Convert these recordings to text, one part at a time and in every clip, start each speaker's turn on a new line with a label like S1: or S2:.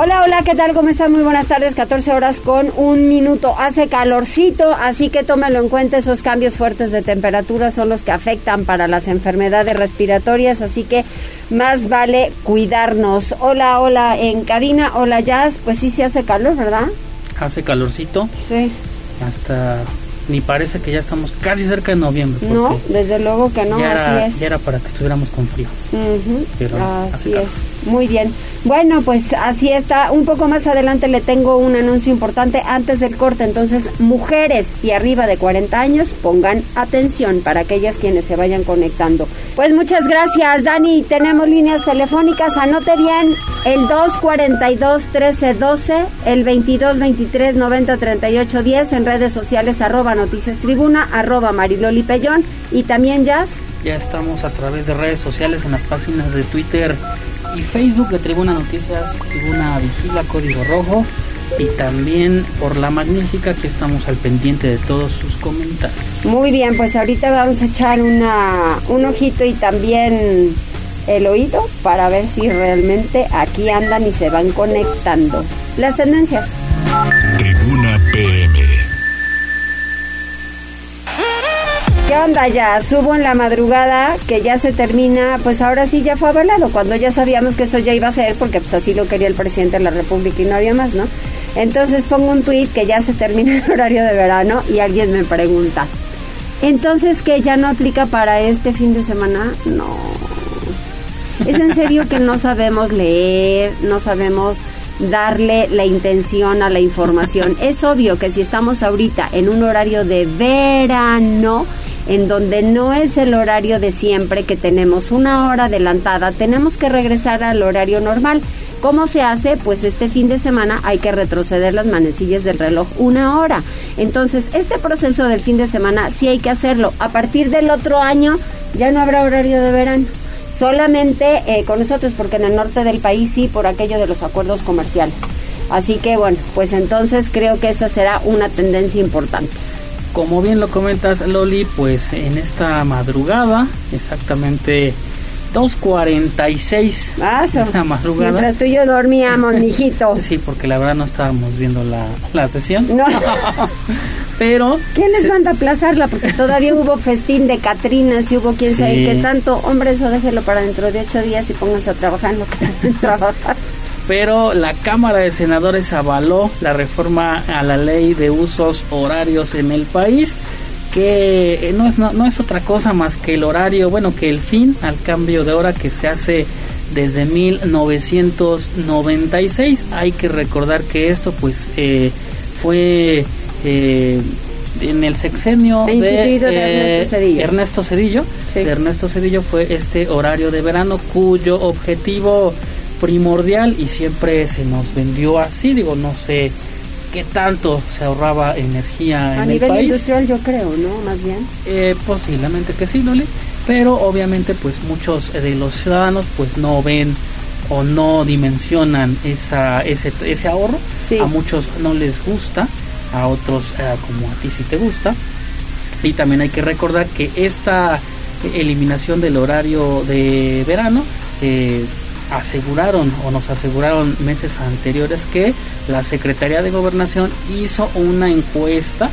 S1: Hola, hola, ¿qué tal? ¿Cómo están? Muy buenas tardes, 14 horas con un minuto. Hace calorcito, así que tómelo en cuenta, esos cambios fuertes de temperatura son los que afectan para las enfermedades respiratorias, así que más vale cuidarnos. Hola, hola, en cabina, hola, Jazz, pues sí, sí hace calor, ¿verdad?
S2: Hace calorcito.
S1: Sí.
S2: Hasta ni parece que ya estamos casi cerca de noviembre.
S1: No, desde luego que no,
S2: así
S1: es.
S2: Ya era para que estuviéramos con frío.
S1: Así es, muy bien. Bueno, pues así está. Un poco más adelante le tengo un anuncio importante antes del corte. Entonces, mujeres y arriba de 40 años, pongan atención para aquellas quienes se vayan conectando. Pues muchas gracias, Dani. Tenemos líneas telefónicas. Anote bien el 242-1312, el 2223-903810 en redes sociales, arroba Noticias Tribuna, arroba Mariloli Pellón y también Jazz.
S2: Ya estamos a través de redes sociales en las páginas de Twitter y Facebook de Tribuna Noticias, Tribuna Vigila Código Rojo y también por la magnífica que estamos al pendiente de todos sus comentarios.
S1: Muy bien, pues ahorita vamos a echar una, un ojito y también el oído para ver si realmente aquí andan y se van conectando. Las tendencias.
S3: Tribuna
S1: ¿Qué onda ya? Subo en la madrugada que ya se termina, pues ahora sí ya fue avalado, cuando ya sabíamos que eso ya iba a ser, porque pues así lo quería el presidente de la República y no había más, ¿no? Entonces pongo un tuit que ya se termina el horario de verano y alguien me pregunta, entonces que ya no aplica para este fin de semana? No. Es en serio que no sabemos leer, no sabemos darle la intención a la información. Es obvio que si estamos ahorita en un horario de verano, en donde no es el horario de siempre, que tenemos una hora adelantada, tenemos que regresar al horario normal. ¿Cómo se hace? Pues este fin de semana hay que retroceder las manecillas del reloj una hora. Entonces, este proceso del fin de semana sí hay que hacerlo. A partir del otro año ya no habrá horario de verano. Solamente eh, con nosotros, porque en el norte del país sí, por aquello de los acuerdos comerciales. Así que bueno, pues entonces creo que esa será una tendencia importante.
S2: Como bien lo comentas, Loli, pues en esta madrugada, exactamente 2.46
S1: ah,
S2: la madrugada.
S1: Mientras tú y yo dormíamos, mijito.
S2: sí, porque la verdad no estábamos viendo la, la sesión.
S1: No.
S2: Pero...
S1: ¿Quién les manda a aplazarla? Porque todavía hubo festín de Catrinas y hubo quién sabe qué tanto. Hombre, eso déjelo para dentro de ocho días y pónganse a trabajar en lo que trabajar
S2: pero la Cámara de Senadores avaló la reforma a la ley de usos horarios en el país que no es, no, es otra cosa más que el horario, bueno, que el fin al cambio de hora que se hace desde 1996. Hay que recordar que esto pues eh, fue eh, en el sexenio
S1: de,
S2: eh,
S1: Ernesto Cedillo.
S2: Ernesto Cedillo, de Ernesto Cedillo fue este horario de verano cuyo objetivo primordial y siempre se nos vendió así, digo, no sé qué tanto se ahorraba energía
S1: a
S2: en
S1: el país.
S2: A nivel
S1: industrial yo creo, ¿no? Más bien.
S2: Eh, posiblemente que sí, Loli, pero obviamente pues muchos de los ciudadanos pues no ven o no dimensionan esa, ese, ese ahorro. A muchos no les gusta, a otros eh, como a ti sí te gusta. Y también hay que recordar que esta eliminación del horario de verano eh, aseguraron o nos aseguraron meses anteriores que la Secretaría de Gobernación hizo una encuesta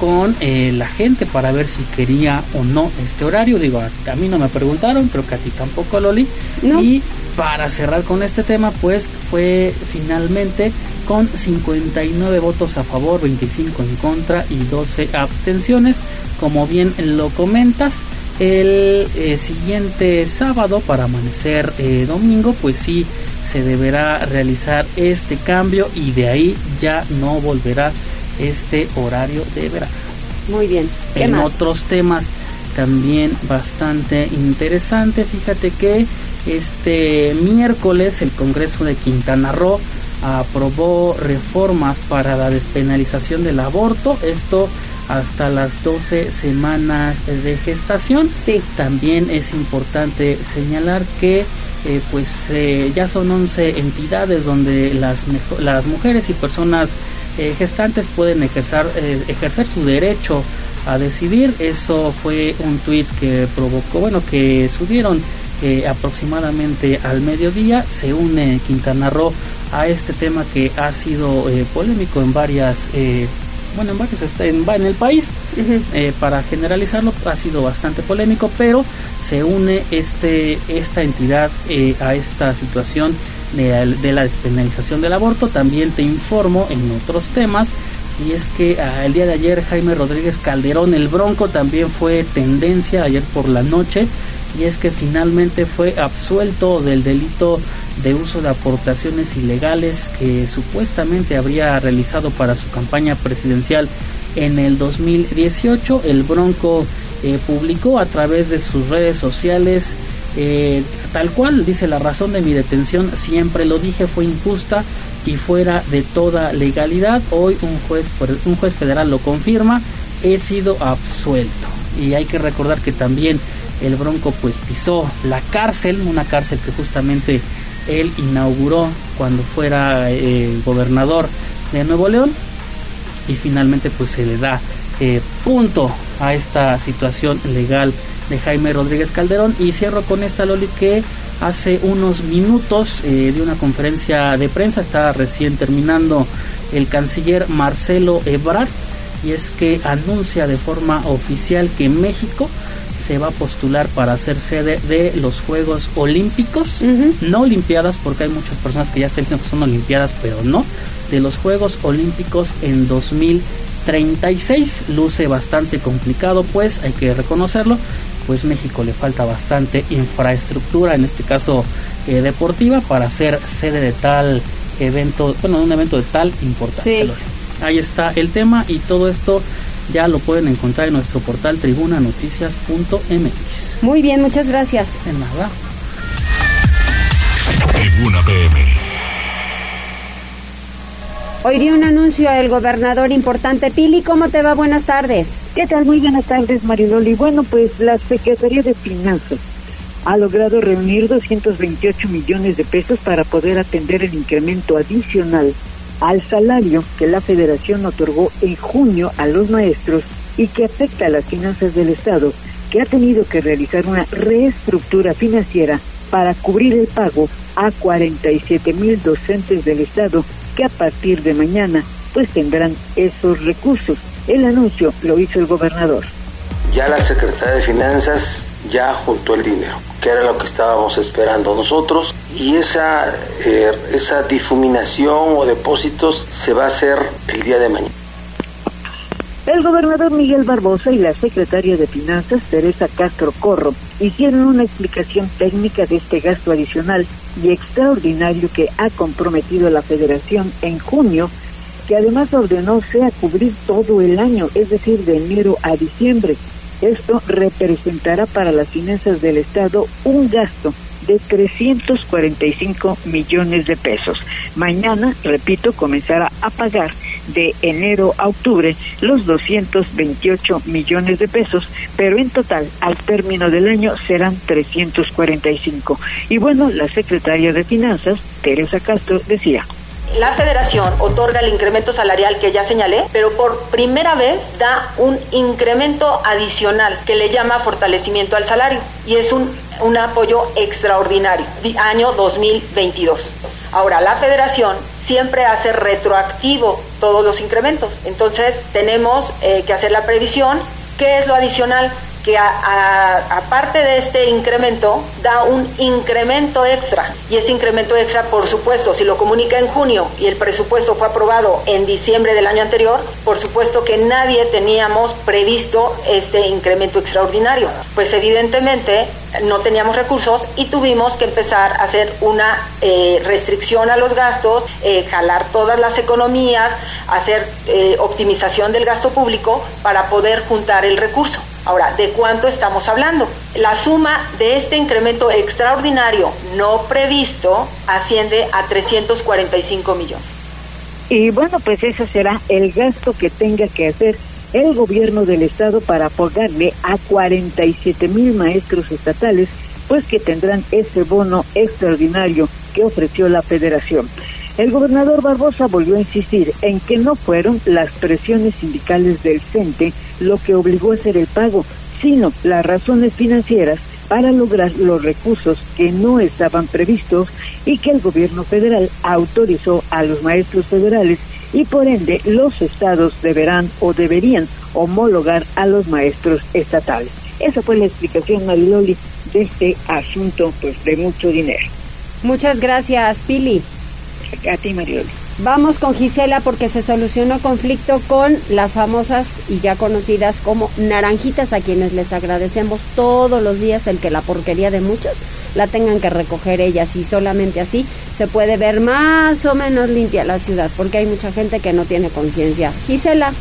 S2: con eh, la gente para ver si quería o no este horario. Digo, a, mí no me preguntaron, pero que a ti tampoco, Loli. Y para cerrar con este tema, pues fue finalmente con 59 votos a favor, 25 en contra y 12 abstenciones. Como bien lo comentas, el eh, siguiente sábado para amanecer eh, domingo pues sí se deberá realizar este cambio y de ahí ya no volverá este horario de verano.
S1: Muy bien.
S2: en otros temas también bastante interesante, fíjate que este miércoles el Congreso de Quintana Roo aprobó reformas para la despenalización del aborto. Esto hasta las 12 semanas de gestación.
S1: Sí.
S2: También es importante señalar que eh, pues eh, ya son 11 entidades donde las, las mujeres y personas eh, gestantes pueden ejercer, ejercer su derecho a decidir. Eso fue un tuit que provocó, bueno, que subieron aproximadamente al mediodía. Se une Quintana Roo a este tema que ha sido polémico en varias bueno, en varios en, en el país. Eh, para generalizarlo, ha sido bastante polémico, pero se une este, esta entidad eh, a esta situación de, la despenalización del aborto. También te informo en otros temas. Y es que ah, el día de ayer Jaime Rodríguez Calderón, el Bronco, también fue tendencia ayer por la noche. Y es que finalmente fue absuelto del delito de uso de aportaciones ilegales que supuestamente habría realizado para su campaña presidencial en el 2018. El Bronco eh, publicó a través de sus redes sociales eh, tal cual dice la razón de mi detención siempre lo dije fue injusta y fuera de toda legalidad hoy un juez un juez federal lo confirma he sido absuelto y hay que recordar que también el Bronco pues pisó la cárcel una cárcel que justamente él inauguró cuando fuera eh, gobernador de Nuevo León y finalmente pues se le da eh, punto a esta situación legal de Jaime Rodríguez Calderón. Y cierro con esta Loli que hace unos minutos eh, de una conferencia de prensa está recién terminando el canciller Marcelo Ebrard y es que anuncia de forma oficial que México se va a postular para ser sede de los Juegos Olímpicos, no Olimpiadas, porque hay muchas personas que ya están diciendo que son Olimpiadas, pero no, de los Juegos Olímpicos en 2036. Luce bastante complicado, pues hay que reconocerlo, pues México le falta bastante infraestructura, en este caso eh, deportiva, para ser sede de tal evento, bueno, un evento de tal importancia. Ahí está el tema y todo esto ya lo pueden encontrar en nuestro portal tribunanoticias.mx.
S1: Muy bien, muchas gracias.
S2: De nada.
S3: Tribuna PM.
S1: Hoy dio un anuncio el gobernador importante. Pili, ¿cómo te va? Buenas tardes.
S4: ¿Qué tal? Muy buenas tardes, Mariloli. Bueno, pues la Secretaría de Finanzas ha logrado reunir 228 millones de pesos para poder atender el incremento adicional al salario que la federación otorgó en junio a los maestros y que afecta a las finanzas del Estado, que ha tenido que realizar una reestructura financiera para cubrir el pago a 47 mil docentes del Estado que a partir de mañana pues tendrán esos recursos. El anuncio lo hizo el gobernador.
S5: Ya la Secretaría de Finanzas ya juntó el dinero, que era lo que estábamos esperando nosotros, y esa, eh, esa difuminación o depósitos se va a hacer el día de mañana.
S4: El gobernador Miguel Barbosa y la secretaria de Finanzas, Teresa Castro Corro, hicieron una explicación técnica de este gasto adicional y extraordinario que ha comprometido la federación en junio, que además ordenó sea cubrir todo el año, es decir, de enero a diciembre, esto representará para las finanzas del Estado un gasto de 345 millones de pesos. Mañana, repito, comenzará a pagar de enero a octubre los 228 millones de pesos, pero en total al término del año serán 345. Y bueno, la secretaria de Finanzas, Teresa Castro, decía
S6: la federación otorga el incremento salarial que ya señalé, pero por primera vez da un incremento adicional que le llama fortalecimiento al salario y es un, un apoyo extraordinario, año 2022. Ahora, la federación siempre hace retroactivo todos los incrementos, entonces tenemos eh, que hacer la previsión. ¿Qué es lo adicional? Que aparte de este incremento da un incremento extra y ese incremento extra por supuesto si lo comunica en junio y el presupuesto fue aprobado en diciembre del año anterior por supuesto que nadie teníamos previsto este incremento extraordinario pues evidentemente no teníamos recursos y tuvimos que empezar a hacer una eh, restricción a los gastos, eh, jalar todas las economías, hacer eh, optimización del gasto público para poder juntar el recurso. Ahora, ¿de cuánto estamos hablando? La suma de este incremento extraordinario no previsto asciende a 345 millones.
S4: Y bueno, pues ese será el gasto que tenga que hacer el gobierno del estado para apoyarle a 47 mil maestros estatales, pues que tendrán ese bono extraordinario que ofreció la federación. El gobernador Barbosa volvió a insistir en que no fueron las presiones sindicales del CENTE lo que obligó a hacer el pago, sino las razones financieras para lograr los recursos que no estaban previstos y que el gobierno federal autorizó a los maestros federales y por ende los estados deberán o deberían homologar a los maestros estatales. Esa fue la explicación, Mariloli, de este asunto pues de mucho dinero.
S1: Muchas gracias, Pili.
S4: A ti, Mariloli.
S1: Vamos con Gisela porque se solucionó conflicto con las famosas y ya conocidas como naranjitas a quienes les agradecemos todos los días el que la porquería de muchos la tengan que recoger ellas y solamente así se puede ver más o menos limpia la ciudad porque hay mucha gente que no tiene conciencia. Gisela.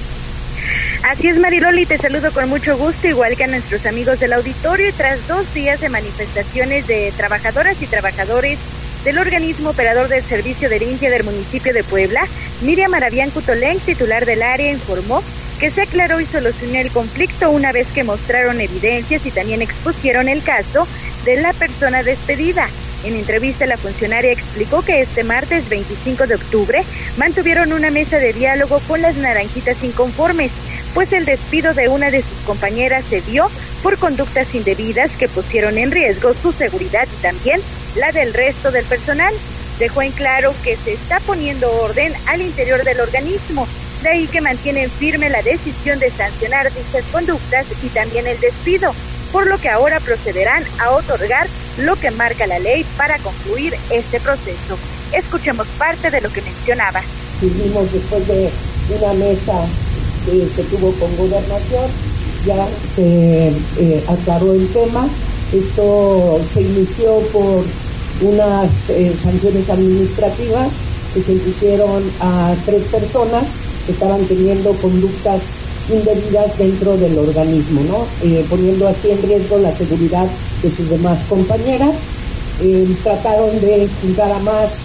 S7: Así es, Mariloli, te saludo con mucho gusto, igual que a nuestros amigos del auditorio, y tras dos días de manifestaciones de trabajadoras y trabajadores del organismo operador del servicio de limpia del municipio de Puebla, Miriam Arabián Cutolén, titular del área, informó que se aclaró y solucionó el conflicto una vez que mostraron evidencias y también expusieron el caso de la persona despedida. En entrevista, la funcionaria explicó que este martes 25 de octubre mantuvieron una mesa de diálogo con las naranjitas inconformes, pues el despido de una de sus compañeras se dio por conductas indebidas que pusieron en riesgo su seguridad y también la del resto del personal. Dejó en claro que se está poniendo orden al interior del organismo, de ahí que mantienen firme la decisión de sancionar dichas conductas y también el despido, por lo que ahora procederán a otorgar lo que marca la ley para concluir este proceso. Escuchemos parte de lo que mencionaba.
S8: Tuvimos después de una mesa que se tuvo con gobernación, ya se eh, aclaró el tema esto se inició por unas eh, sanciones administrativas que se impusieron a tres personas que estaban teniendo conductas indebidas dentro del organismo, ¿no? Eh, poniendo así en riesgo la seguridad de sus demás compañeras. Eh, trataron de juntar a más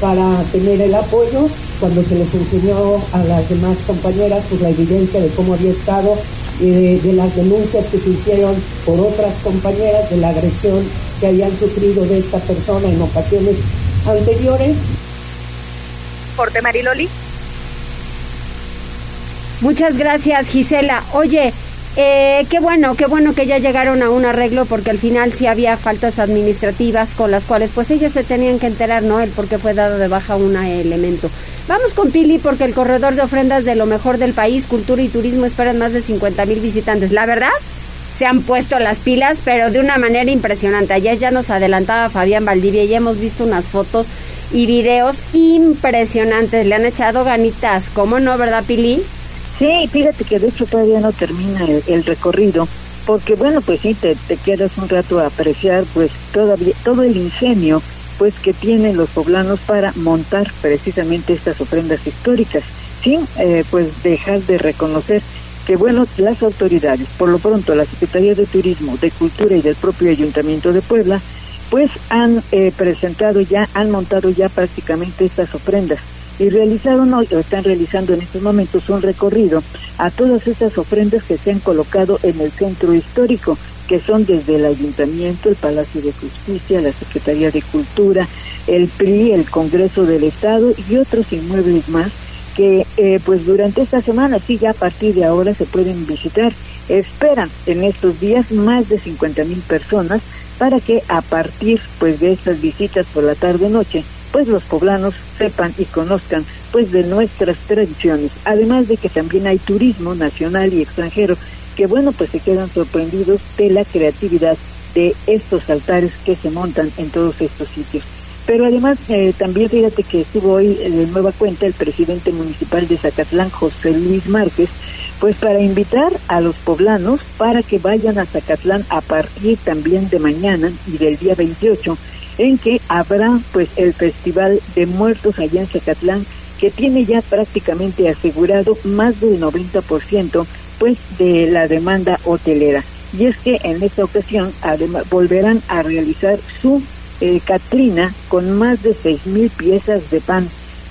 S8: para tener el apoyo cuando se les enseñó a las demás compañeras pues la evidencia de cómo había estado de, de, las denuncias que se hicieron por otras compañeras de la agresión que habían sufrido de esta persona en ocasiones anteriores.
S7: Porte Mariloli.
S1: Muchas gracias, Gisela. Oye, eh, qué bueno, qué bueno que ya llegaron a un arreglo porque al final sí había faltas administrativas con las cuales pues ellas se tenían que enterar, ¿no? El por qué fue dado de baja un elemento. Vamos con Pili porque el corredor de ofrendas de lo mejor del país, cultura y turismo esperan más de 50 mil visitantes. La verdad, se han puesto las pilas, pero de una manera impresionante. Ayer ya nos adelantaba Fabián Valdivia y hemos visto unas fotos y videos impresionantes. Le han echado ganitas, ¿cómo no, verdad, Pili?
S4: Sí, fíjate que de hecho todavía no termina el, recorrido, porque bueno, pues sí, te, te, quedas un rato a apreciar pues todavía todo el ingenio pues que tienen los poblanos para montar precisamente estas ofrendas históricas, sin eh, pues dejar de reconocer que bueno, las autoridades, por lo pronto la Secretaría de Turismo, de Cultura y del propio Ayuntamiento de Puebla, pues han eh, presentado ya, han montado ya prácticamente estas ofrendas y realizaron hoy, o están realizando en estos momentos un recorrido a todas estas ofrendas que se han colocado en el centro histórico, que son desde el Ayuntamiento, el Palacio de Justicia, la Secretaría de Cultura, el PRI, el Congreso del Estado y otros inmuebles más que eh, pues durante esta semana, sí, ya a partir de ahora se pueden visitar. Esperan en estos días más de 50 mil personas para que a partir pues de estas visitas por la tarde-noche pues los poblanos sepan y conozcan pues de nuestras tradiciones, además de que también hay turismo nacional y extranjero que bueno pues se quedan sorprendidos de la creatividad de estos altares que se montan en todos estos sitios. Pero además eh, también fíjate que estuvo hoy de nueva cuenta el presidente municipal de Zacatlán, José Luis Márquez, pues para invitar a los poblanos para que vayan a Zacatlán a partir también de mañana y del día 28 en que habrá pues el Festival de Muertos allá en Zacatlán, que tiene ya prácticamente asegurado más del 90% pues de la demanda hotelera. Y es que en esta ocasión además volverán a realizar su eh, Catrina con más de seis mil piezas de pan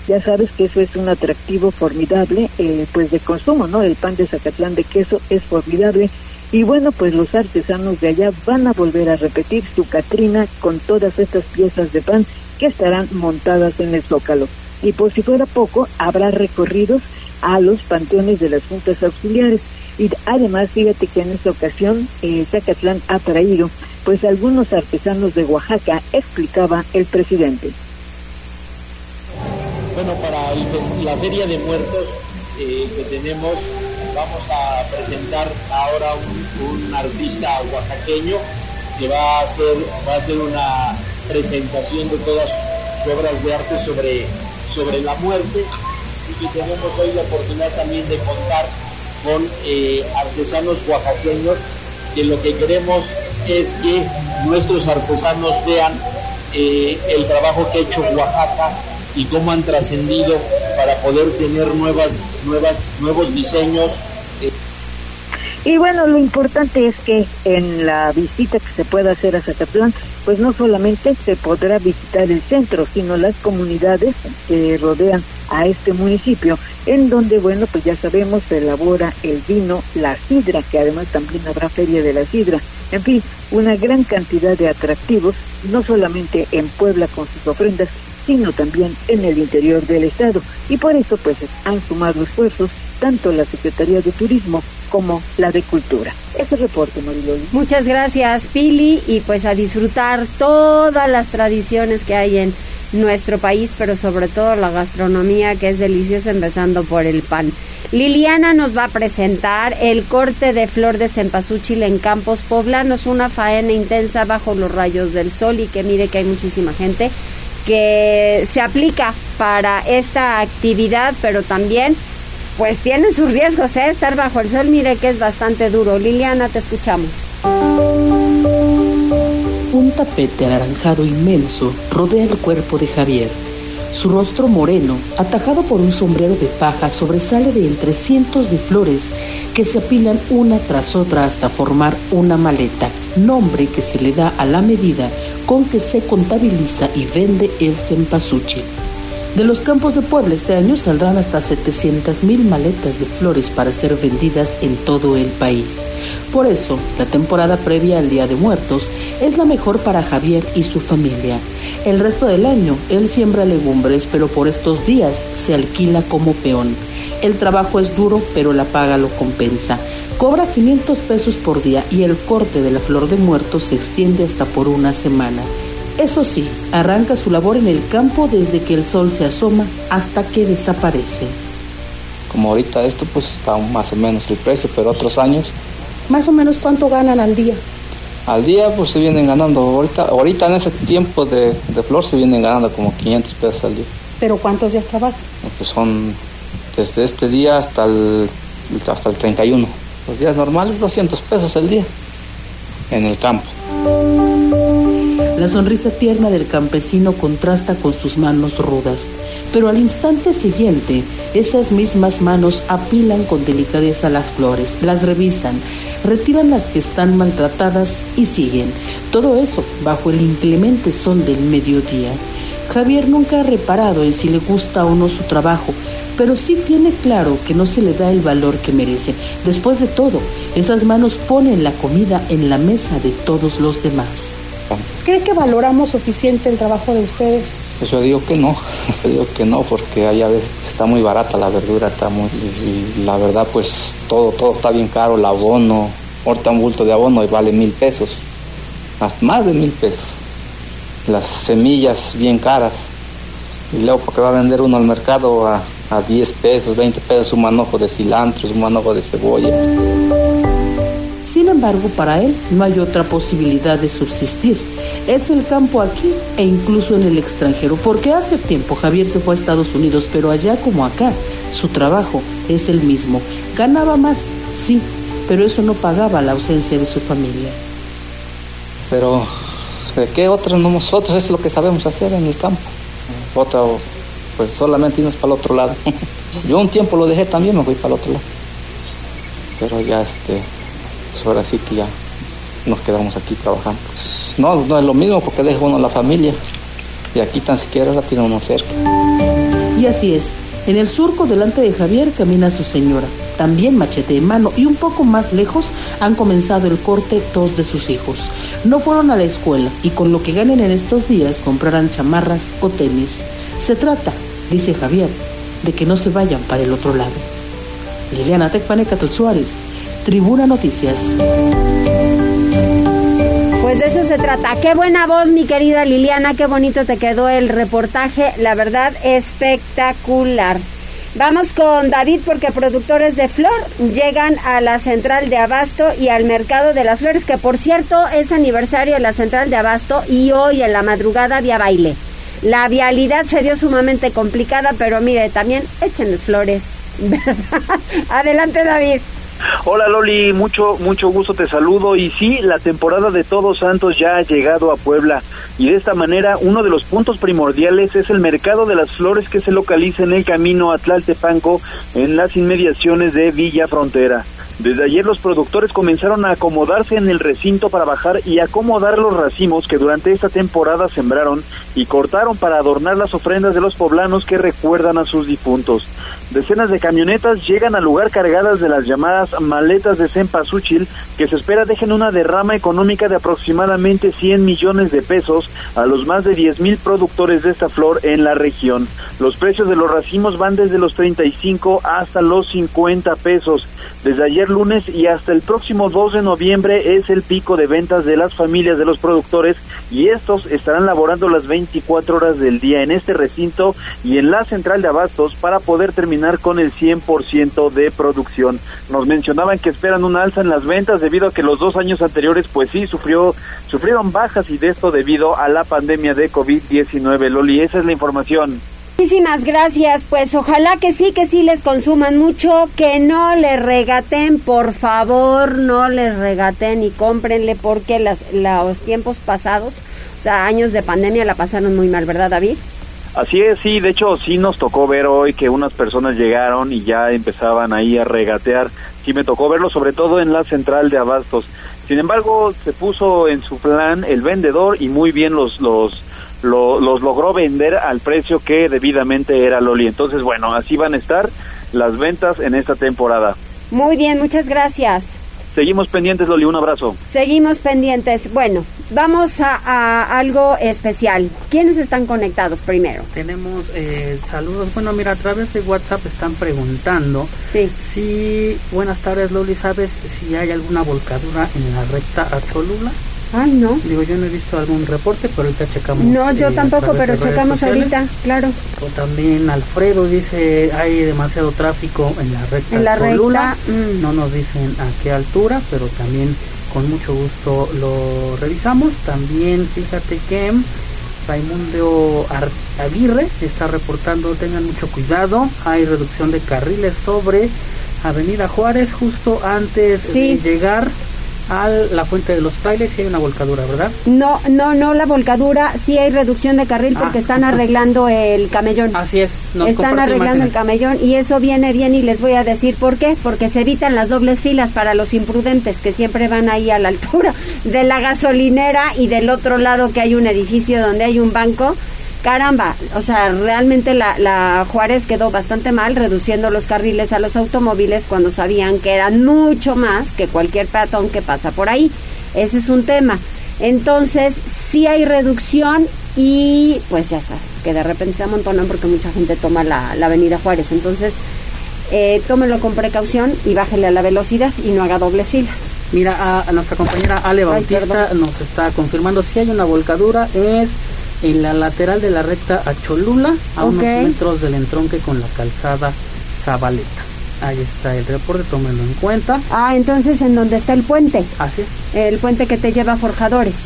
S4: Ya sabes que eso es un atractivo formidable, eh, pues de consumo, ¿no? El pan de Zacatlán de queso es formidable. Y bueno, pues los artesanos de allá van a volver a repetir su Catrina con todas estas piezas de pan que estarán montadas en el zócalo. Y por si fuera poco, habrá recorridos a los panteones de las juntas auxiliares. Y además, fíjate que en esta ocasión eh, Zacatlán ha traído pues algunos artesanos de Oaxaca, explicaba el presidente.
S9: Bueno, para la Feria de Muertos eh, que tenemos, vamos a presentar ahora un, artista oaxaqueño que va a hacer, va a hacer una presentación de todas sus obras de arte sobre, sobre la muerte. Y que tenemos hoy la oportunidad también de contar con eh, artesanos oaxaqueños que lo que queremos es que nuestros artesanos vean eh, el trabajo que ha hecho Oaxaca y cómo han trascendido para poder tener nuevas, nuevas, nuevos diseños.
S4: Y bueno, lo importante es que en la visita que se pueda hacer a Zacatlán, pues no solamente se podrá visitar el centro, sino las comunidades que rodean a este municipio, en donde, bueno, pues ya sabemos, se elabora el vino, la sidra, que además también habrá feria de la sidra. En fin, una gran cantidad de atractivos, no solamente en Puebla con sus ofrendas, sino también en el interior del estado. Y por eso pues han sumado esfuerzos tanto la Secretaría de Turismo como la de Cultura. Ese reporte, Mariloli.
S1: Muchas gracias, Pili, y pues a disfrutar todas las tradiciones que hay en nuestro país, pero sobre todo la gastronomía que es deliciosa, empezando por el pan. Liliana nos va a presentar el corte de flor de cempasúchil en campos poblanos, una faena intensa bajo los rayos del sol y que mire que hay muchísima gente que se aplica para esta actividad, pero también pues tiene sus riesgos, ¿eh? Estar bajo el sol, mire que es bastante duro. Liliana, te escuchamos.
S10: Un tapete anaranjado inmenso rodea el cuerpo de Javier. Su rostro moreno, atajado por un sombrero de paja, sobresale de entre cientos de flores que se apilan una tras otra hasta formar una maleta, nombre que se le da a la medida con que se contabiliza y vende el cempasúchil. De los campos de Puebla este año saldrán hasta 700 mil maletas de flores para ser vendidas en todo el país. Por eso, la temporada previa al Día de Muertos es la mejor para Javier y su familia. El resto del año, él siembra legumbres, pero por estos días se alquila como peón. El trabajo es duro, pero la paga lo compensa. Cobra 500 pesos por día y el corte de la flor de muertos se extiende hasta por una semana. Eso sí, arranca su labor en el campo desde que el sol se asoma hasta que desaparece.
S11: Como ahorita esto pues está más o menos el precio, pero otros años...
S1: Más o menos cuánto ganan al día.
S11: Al día pues se vienen ganando, ahorita, ahorita en ese tiempo de, flor se vienen ganando como 500 pesos al día.
S1: ¿Pero cuántos días trabajan?
S11: Pues son desde este día hasta el, hasta el 31. Los días normales 200 pesos el día en el campo.
S10: La sonrisa tierna del campesino contrasta con sus manos rudas, pero al instante siguiente esas mismas manos apilan con delicadeza las flores, las revisan, retiran las que están maltratadas y siguen. Todo eso bajo el inclemente sol del mediodía. Javier nunca ha reparado en si le gusta o no su trabajo, pero sí tiene claro que no se le da el valor que merece. Después de todo, esas manos ponen la comida en la mesa de todos los demás.
S1: ¿Cree que valoramos suficiente el trabajo de ustedes?
S11: Pues yo digo que no, digo que no, porque allá está muy barata la verdura, está muy, y la verdad pues todo, todo está bien caro, el abono, ahorita un bulto de abono vale mil pesos, más de mil pesos, las semillas bien caras, y luego porque va a vender uno al mercado a a 10 pesos, 20 pesos un manojo de cilantro, un manojo de cebolla.
S10: Sin embargo, para él no hay otra posibilidad de subsistir. Es el campo aquí e incluso en el extranjero, porque hace tiempo Javier se fue a Estados Unidos, pero allá como acá, su trabajo es el mismo. Ganaba más, sí, pero eso no pagaba la ausencia de su familia.
S11: Pero, ¿de qué otros nosotros es lo que sabemos hacer en el campo? Otra pues solamente irnos para el otro lado. Yo un tiempo lo dejé también, me fui para el otro lado. Pero ya este, pues ahora sí que ya nos quedamos aquí trabajando. No, no es lo mismo porque deja uno la familia y aquí tan siquiera la tiene uno cerca.
S10: Y así es, en el surco delante de Javier camina su señora, también machete en mano, y un poco más lejos han comenzado el corte dos de sus hijos. No fueron a la escuela y con lo que ganen en estos días comprarán chamarras o tenis. Se trata, dice Javier, de que no se vayan para el otro lado. Liliana Tecpanecato Suárez, Tribuna Noticias.
S1: Pues de eso se trata. Qué buena voz, mi querida Liliana. Qué bonito te quedó el reportaje. La verdad, espectacular. Vamos con David porque productores de flor llegan a la central de abasto y al mercado de las flores, que por cierto es aniversario de la central de abasto y hoy en la madrugada había baile. La vialidad se dio sumamente complicada, pero mire, también échenles flores. Adelante David.
S12: Hola Loli, mucho mucho gusto te saludo y sí, la temporada de Todos Santos ya ha llegado a Puebla y de esta manera uno de los puntos primordiales es el mercado de las flores que se localiza en el camino a Tlaltepanco en las inmediaciones de Villa Frontera. Desde ayer los productores comenzaron a acomodarse en el recinto para bajar y acomodar los racimos que durante esta temporada sembraron y cortaron para adornar las ofrendas de los poblanos que recuerdan a sus difuntos. Decenas de camionetas llegan al lugar cargadas de las llamadas maletas de cempasúchil que se espera dejen una derrama económica de aproximadamente 100 millones de pesos a los más de 10 mil productores de esta flor en la región. Los precios de los racimos van desde los 35 hasta los 50 pesos. Desde ayer lunes y hasta el próximo 2 de noviembre es el pico de ventas de las familias de los productores y estos estarán laborando las 24 horas del día en este recinto y en la central de abastos para poder terminar con el 100% de producción. Nos mencionaban que esperan un alza en las ventas debido a que los dos años anteriores pues sí sufrió sufrieron bajas y de esto debido a la pandemia de COVID-19. Loli, esa es la información.
S1: Muchísimas gracias, pues ojalá que sí, que sí les consuman mucho, que no les regaten, por favor, no les regaten y cómprenle porque las, los tiempos pasados, o sea, años de pandemia la pasaron muy mal, ¿verdad David?
S12: Así es, sí, de hecho sí nos tocó ver hoy que unas personas llegaron y ya empezaban ahí a regatear, sí me tocó verlo sobre todo en la central de abastos. Sin embargo, se puso en su plan el vendedor y muy bien los los los logró vender al precio que debidamente era Loli. Entonces, bueno, así van a estar las ventas en esta temporada.
S1: Muy bien, muchas gracias.
S12: Seguimos pendientes, Loli, un abrazo.
S1: Seguimos pendientes. Bueno, vamos a, algo especial. ¿Quiénes están conectados primero?
S2: Tenemos eh, saludos. Bueno, mira, a través de WhatsApp están preguntando
S1: sí.
S2: si, buenas tardes, Loli, ¿sabes si hay alguna volcadura en la recta a Cholula?
S1: Ay, no.
S2: Digo, yo no he visto algún reporte, pero ahorita checamos.
S1: No, yo eh, tampoco, pero checamos ahorita, claro.
S2: O también Alfredo dice, hay demasiado tráfico en la recta.
S1: En la recta. Mm.
S2: No nos dicen a qué altura, pero también con mucho gusto lo revisamos. También fíjate que Raimundo Aguirre está reportando, tengan mucho cuidado, hay reducción de carriles sobre Avenida Juárez justo antes de llegar a la fuente de los frailes si hay una volcadura, ¿verdad?
S1: No, no, no la volcadura, sí hay reducción de carril porque ah. están arreglando el camellón.
S2: Así es.
S1: están arreglando el camellón y eso viene bien y les voy a decir por qué, porque se evitan las dobles filas para los imprudentes que siempre van ahí a la altura de la gasolinera y del otro lado que hay un edificio donde hay un banco caramba, o sea, realmente la, la, Juárez quedó bastante mal reduciendo los carriles a los automóviles cuando sabían que eran mucho más que cualquier peatón que pasa por ahí. Ese es un tema. Entonces, sí hay reducción y pues ya sabes, que de repente se amontonan porque mucha gente toma la, avenida Juárez. Entonces, eh, tómenlo con precaución y bájele a la velocidad y no haga dobles filas.
S2: Mira, a, nuestra compañera Ale Bautista nos está confirmando si hay una volcadura, es en la lateral de la recta a Cholula, a unos metros del entronque con la calzada Zabaleta. Ahí está el reporte, tómenlo en cuenta.
S1: Ah, entonces en donde está el puente.
S2: Así es.
S1: El puente que te lleva a Forjadores.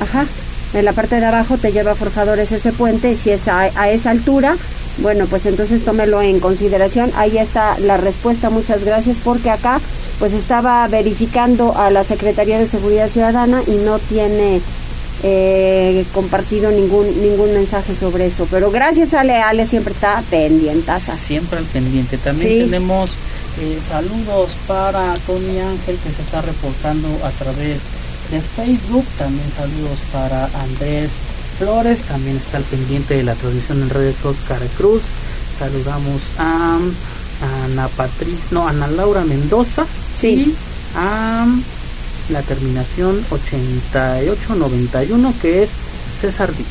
S1: Ajá. En la parte de abajo te lleva a Forjadores ese puente si es a, a esa altura, bueno, pues entonces tómelo en consideración. Ahí está la respuesta. Muchas gracias porque acá pues estaba verificando a la Secretaría de Seguridad Ciudadana y no tiene eh, compartido ningún ningún mensaje sobre eso. Pero gracias a Ale, Ale siempre está pendiente.
S2: Siempre al pendiente. También tenemos eh, saludos para Tony Ángel que se está reportando a través de Facebook. También saludos para Andrés Flores, también está al pendiente de la transmisión en redes Oscar Cruz. Saludamos a, Ana Patricia, no, Ana Laura Mendoza.
S1: Sí.
S2: Y a la terminación 8891 que es César Díaz.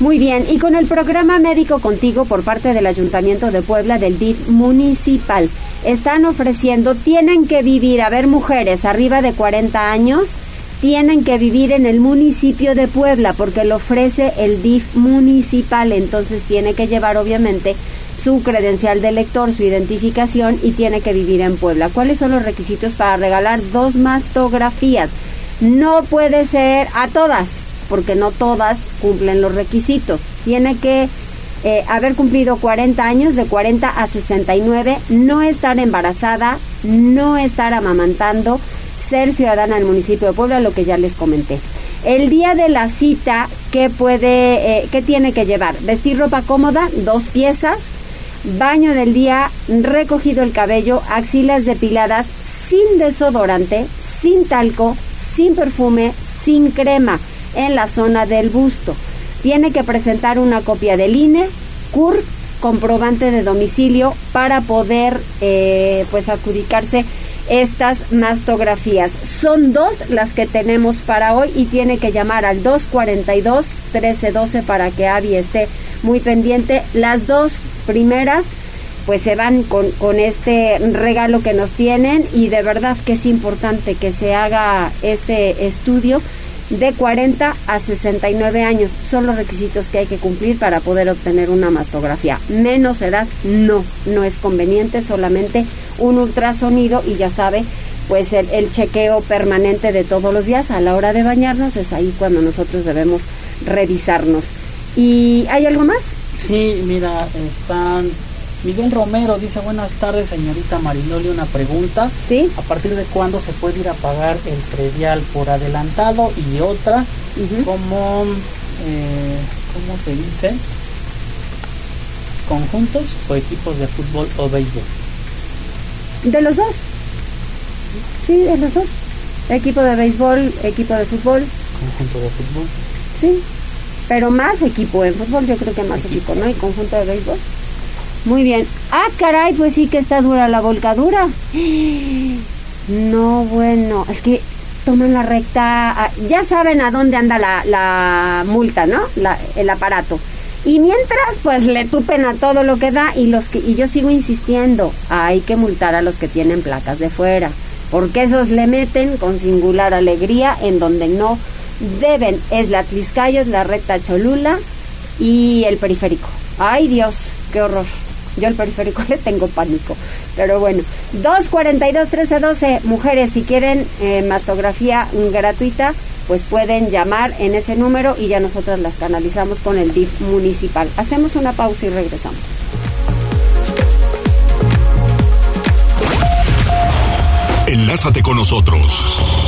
S1: Muy bien, y con el programa Médico Contigo por parte del Ayuntamiento de Puebla del DIF municipal, están ofreciendo, tienen que vivir, a ver, mujeres arriba de 40 años, tienen que vivir en el municipio de Puebla porque lo ofrece el DIF municipal, entonces tiene que llevar obviamente su credencial de lector, su identificación y tiene que vivir en Puebla. ¿Cuáles son los requisitos para regalar dos mastografías? No puede ser a todas, porque no todas cumplen los requisitos. Tiene que eh, haber cumplido 40 años, de 40 a 69, no estar embarazada, no estar amamantando, ser ciudadana del municipio de Puebla, lo que ya les comenté. El día de la cita, ¿qué puede, eh, qué tiene que llevar? Vestir ropa cómoda, dos piezas, baño del día, recogido el cabello, axilas depiladas, sin desodorante, sin talco, sin perfume, sin crema en la zona del busto. Tiene que presentar una copia del INE, CUR, comprobante de domicilio para poder eh, pues adjudicarse estas mastografías. Son dos las que tenemos para hoy y tiene que llamar al 242 1312 para que Avi esté muy pendiente. Las dos primeras pues se van con, con, este regalo que nos tienen y de verdad que es importante que se haga este estudio de 40 a 69 años. Son los requisitos que hay que cumplir para poder obtener una mastografía. Menos edad, no, no es conveniente, solamente un ultrasonido y ya sabe, pues el, el chequeo permanente de todos los días a la hora de bañarnos es ahí cuando nosotros debemos revisarnos. ¿Y hay algo más?
S2: Sí, mira, están Miguel Romero dice, buenas tardes, señorita Marinoli, una pregunta.
S1: ¿Sí?
S2: ¿A partir de cuándo se puede ir a pagar el predial por adelantado? Y otra, como, eh, ¿cómo se dice? ¿Conjuntos o equipos de fútbol o béisbol?
S1: De los dos. Sí, de los dos. Equipo de béisbol, equipo de fútbol.
S2: Conjunto de fútbol.
S1: Sí, pero más equipo de fútbol, yo creo que más equipo, ¿no? Y conjunto de béisbol. Muy bien. Ah, caray, pues sí que está dura la volcadura. No, bueno, es que toman la recta, ah, ya saben a dónde anda la, la multa, ¿no? La, el aparato. Y mientras, pues le tupen a todo lo que da y los que, y yo sigo insistiendo, hay que multar a los que tienen placas de fuera, porque esos le meten con singular alegría en donde no deben. Es la Tliscayo, la recta Cholula y el periférico. Ay Dios, qué horror. Yo al periférico le tengo pánico. Pero bueno, 242-1312, mujeres, si quieren eh, mastografía gratuita, pues pueden llamar en ese número y ya nosotros las canalizamos con el DIF municipal. Hacemos una pausa y regresamos.
S3: Enlázate con nosotros.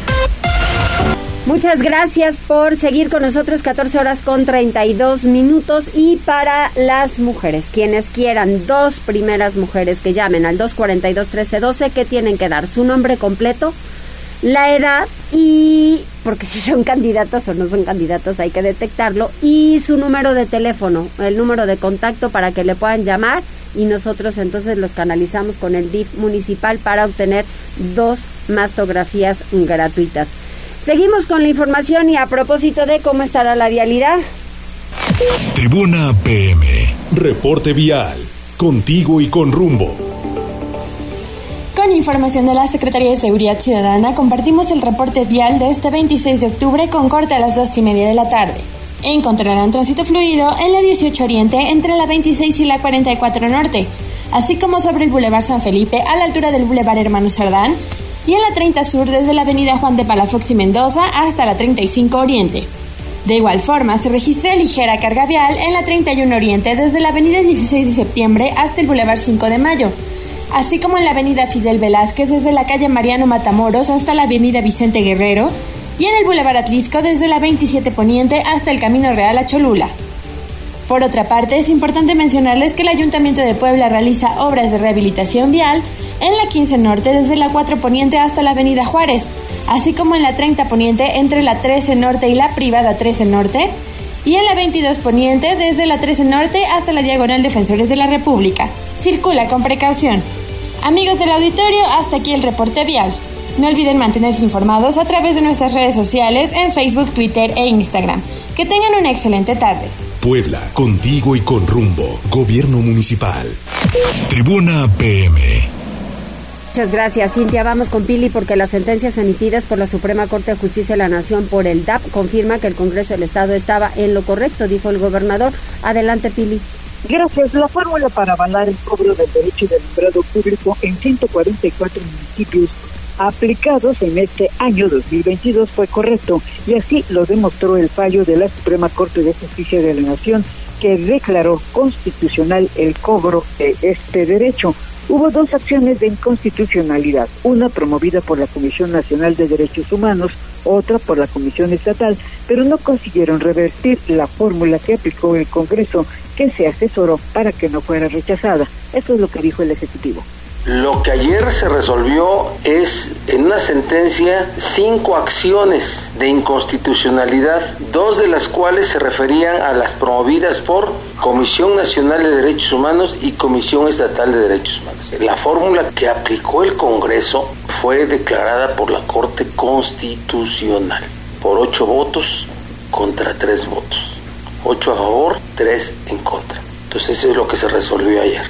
S1: Muchas gracias por seguir con nosotros 14 horas con 32 minutos y para las mujeres, quienes quieran, dos primeras mujeres que llamen al 242-1312, que tienen que dar su nombre completo, la edad y, porque si son candidatas o no son candidatas hay que detectarlo, y su número de teléfono, el número de contacto para que le puedan llamar y nosotros entonces los canalizamos con el DIF municipal para obtener dos mastografías gratuitas. Seguimos con la información y a propósito de cómo estará la vialidad.
S3: Tribuna PM.
S13: Reporte vial. Contigo y con rumbo.
S14: Con información de la Secretaría de Seguridad Ciudadana, compartimos el reporte vial de este 26 de octubre con corte a las dos y media de la tarde. Encontrarán tránsito fluido en la 18 Oriente entre la 26 y la 44 Norte, así como sobre el Boulevard San Felipe a la altura del Boulevard Hermano Sardán y en la 30 Sur desde la Avenida Juan de Palafox y Mendoza hasta la 35 Oriente. De igual forma, se registra ligera carga vial en la 31 Oriente desde la Avenida 16 de Septiembre hasta el Boulevard 5 de Mayo, así como en la Avenida Fidel Velázquez desde la calle Mariano Matamoros hasta la Avenida Vicente Guerrero y en el Boulevard Atlisco desde la 27 Poniente hasta el Camino Real a Cholula. Por otra parte, es importante mencionarles que el Ayuntamiento de Puebla realiza obras de rehabilitación vial en la 15 Norte desde la 4 Poniente hasta la Avenida Juárez, así como en la 30 Poniente entre la 13 Norte y la privada 13 Norte, y en la 22 Poniente desde la 13 Norte hasta la Diagonal Defensores de la República. Circula con precaución. Amigos del auditorio, hasta aquí el reporte vial. No olviden mantenerse informados a través de nuestras redes sociales en Facebook, Twitter e Instagram. Que tengan una excelente tarde.
S13: Puebla, contigo y con rumbo. Gobierno Municipal.
S3: Tribuna PM.
S1: Muchas gracias, Cintia. Vamos con Pili porque las sentencias emitidas por la Suprema Corte de Justicia de la Nación por el DAP confirma que el Congreso del Estado estaba en lo correcto, dijo el gobernador. Adelante, Pili.
S4: Gracias. La fórmula para avalar el cobro del derecho de alumbrado público en 144 municipios aplicados en este año 2022 fue correcto y así lo demostró el fallo de la Suprema Corte de Justicia de la Nación que declaró constitucional el cobro de este derecho. Hubo dos acciones de inconstitucionalidad, una promovida por la Comisión Nacional de Derechos Humanos, otra por la Comisión Estatal, pero no consiguieron revertir la fórmula que aplicó el Congreso, que se asesoró para que no fuera rechazada. Eso es lo que dijo el Ejecutivo.
S5: Lo que ayer se resolvió es, en una sentencia, cinco acciones de inconstitucionalidad, dos de las cuales se referían a las promovidas por Comisión Nacional de Derechos Humanos y Comisión Estatal de Derechos Humanos. La fórmula que aplicó el Congreso fue declarada por la Corte Constitucional por ocho votos contra tres votos. Ocho a favor, tres en contra. Entonces eso es lo que se resolvió ayer.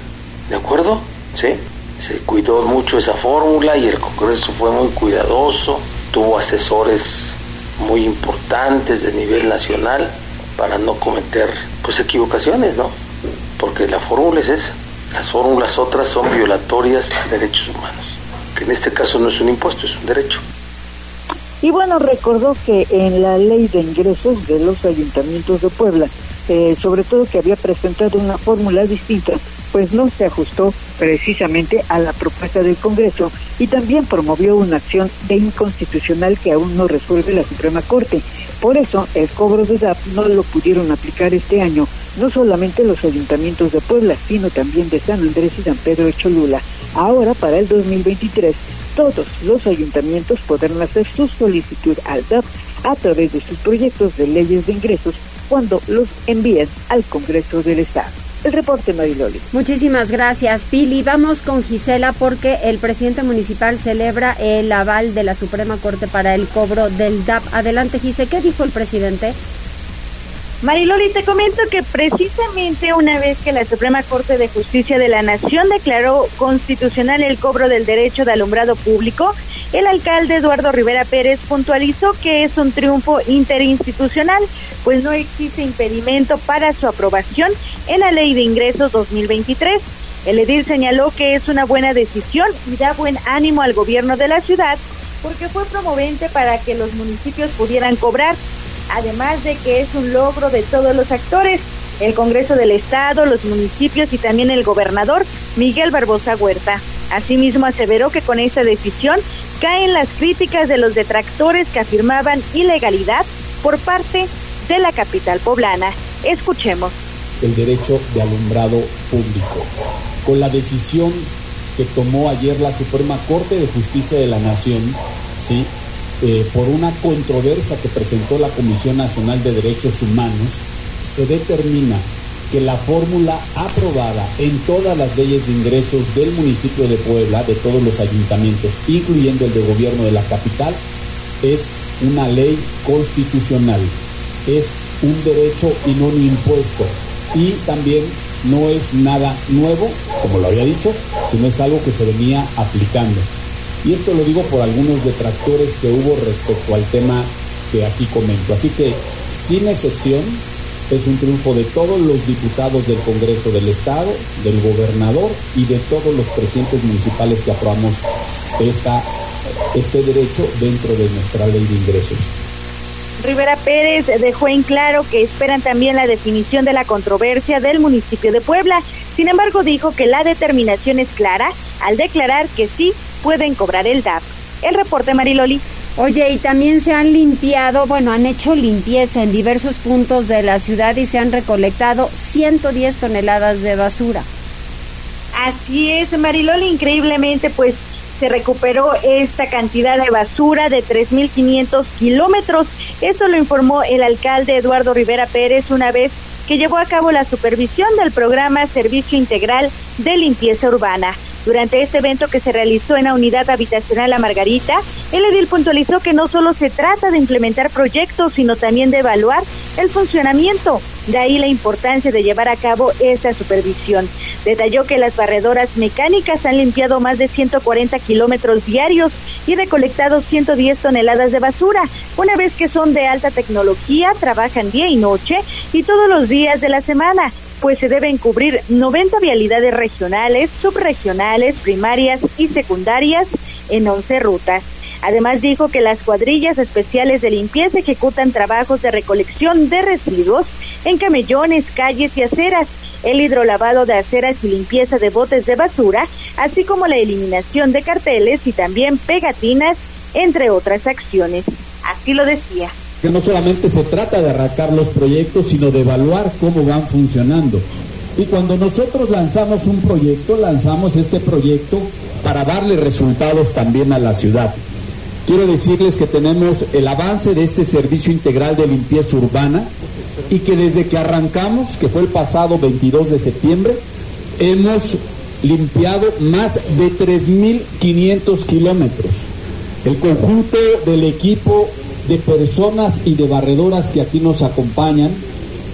S5: ¿De acuerdo? ¿Sí? Se cuidó mucho esa fórmula y el Congreso fue muy cuidadoso, tuvo asesores muy importantes de nivel nacional para no cometer pues equivocaciones, ¿no? Porque la fórmula es esa. Las fórmulas otras son violatorias de derechos humanos, que en este caso no es un impuesto, es un derecho.
S4: Y bueno, recordó que en la ley de ingresos de los ayuntamientos de Puebla, eh, sobre todo que había presentado una fórmula distinta pues no se ajustó precisamente a la propuesta del Congreso y también promovió una acción de inconstitucional que aún no resuelve la Suprema Corte. Por eso, el cobro de DAP no lo pudieron aplicar este año, no solamente los ayuntamientos de Puebla, sino también de San Andrés y San Pedro de Cholula. Ahora, para el 2023, todos los ayuntamientos podrán hacer su solicitud al DAP a través de sus proyectos de leyes de ingresos cuando los envíen al Congreso del Estado. El reporte, Mariloli.
S1: Muchísimas gracias, Pili. Vamos con Gisela porque el presidente municipal celebra el aval de la Suprema Corte para el cobro del DAP. Adelante, Gisela. ¿Qué dijo el presidente?
S7: Mariloli, te comento que precisamente una vez que la Suprema Corte de Justicia de la Nación declaró constitucional el cobro del derecho de alumbrado público, el alcalde Eduardo Rivera Pérez puntualizó que es un triunfo interinstitucional, pues no existe impedimento para su aprobación en la Ley de Ingresos 2023. El edil señaló que es una buena decisión y da buen ánimo al gobierno de la ciudad porque fue promovente para que los municipios pudieran cobrar además de que es un logro de todos los actores, el Congreso del Estado, los municipios y también el gobernador Miguel Barbosa Huerta. Asimismo, aseveró que con esta decisión caen las críticas de los detractores que afirmaban ilegalidad por parte de la capital poblana. Escuchemos.
S15: El derecho de alumbrado público. Con la decisión que tomó ayer la Suprema Corte de Justicia de la Nación, ¿sí? Eh, por una controversia que presentó la Comisión Nacional de Derechos Humanos, se determina que la fórmula aprobada en todas las leyes de ingresos del municipio de Puebla, de todos los ayuntamientos, incluyendo el de gobierno de la capital, es una ley constitucional, es un derecho y no un impuesto. Y también no es nada nuevo, como lo había dicho, sino es algo que se venía aplicando. Y esto lo digo por algunos detractores que hubo respecto al tema que aquí comento. Así que, sin excepción, es un triunfo de todos los diputados del Congreso del Estado, del gobernador y de todos los presidentes municipales que aprobamos esta, este derecho dentro de nuestra ley de ingresos.
S7: Rivera Pérez dejó en claro que esperan también la definición de la controversia del municipio de Puebla. Sin embargo, dijo que la determinación es clara al declarar que sí pueden cobrar el DAP. El reporte Mariloli.
S1: Oye, y también se han limpiado, bueno, han hecho limpieza en diversos puntos de la ciudad y se han recolectado 110 toneladas de basura.
S7: Así es, Mariloli, increíblemente, pues se recuperó esta cantidad de basura de 3.500 kilómetros. Eso lo informó el alcalde Eduardo Rivera Pérez una vez que llevó a cabo la supervisión del programa Servicio Integral de Limpieza Urbana. Durante este evento que se realizó en la unidad habitacional La Margarita, el edil puntualizó que no solo se trata de implementar proyectos, sino también de evaluar el funcionamiento. De ahí la importancia de llevar a cabo esta supervisión. Detalló que las barredoras mecánicas han limpiado más de 140 kilómetros diarios y recolectado 110 toneladas de basura. Una vez que son de alta tecnología, trabajan día y noche y todos los días de la semana pues se deben cubrir 90 vialidades regionales, subregionales, primarias y secundarias en 11 rutas. Además dijo que las cuadrillas especiales de limpieza ejecutan trabajos de recolección de residuos en camellones, calles y aceras, el hidrolavado de aceras y limpieza de botes de basura, así como la eliminación de carteles y también pegatinas, entre otras acciones. Así lo decía
S15: que no solamente se trata de arrancar los proyectos, sino de evaluar cómo van funcionando. Y cuando nosotros lanzamos un proyecto, lanzamos este proyecto para darle resultados también a la ciudad. Quiero decirles que tenemos el avance de este servicio integral de limpieza urbana y que desde que arrancamos, que fue el pasado 22 de septiembre, hemos limpiado más de 3.500 kilómetros. El conjunto del equipo de personas y de barredoras que aquí nos acompañan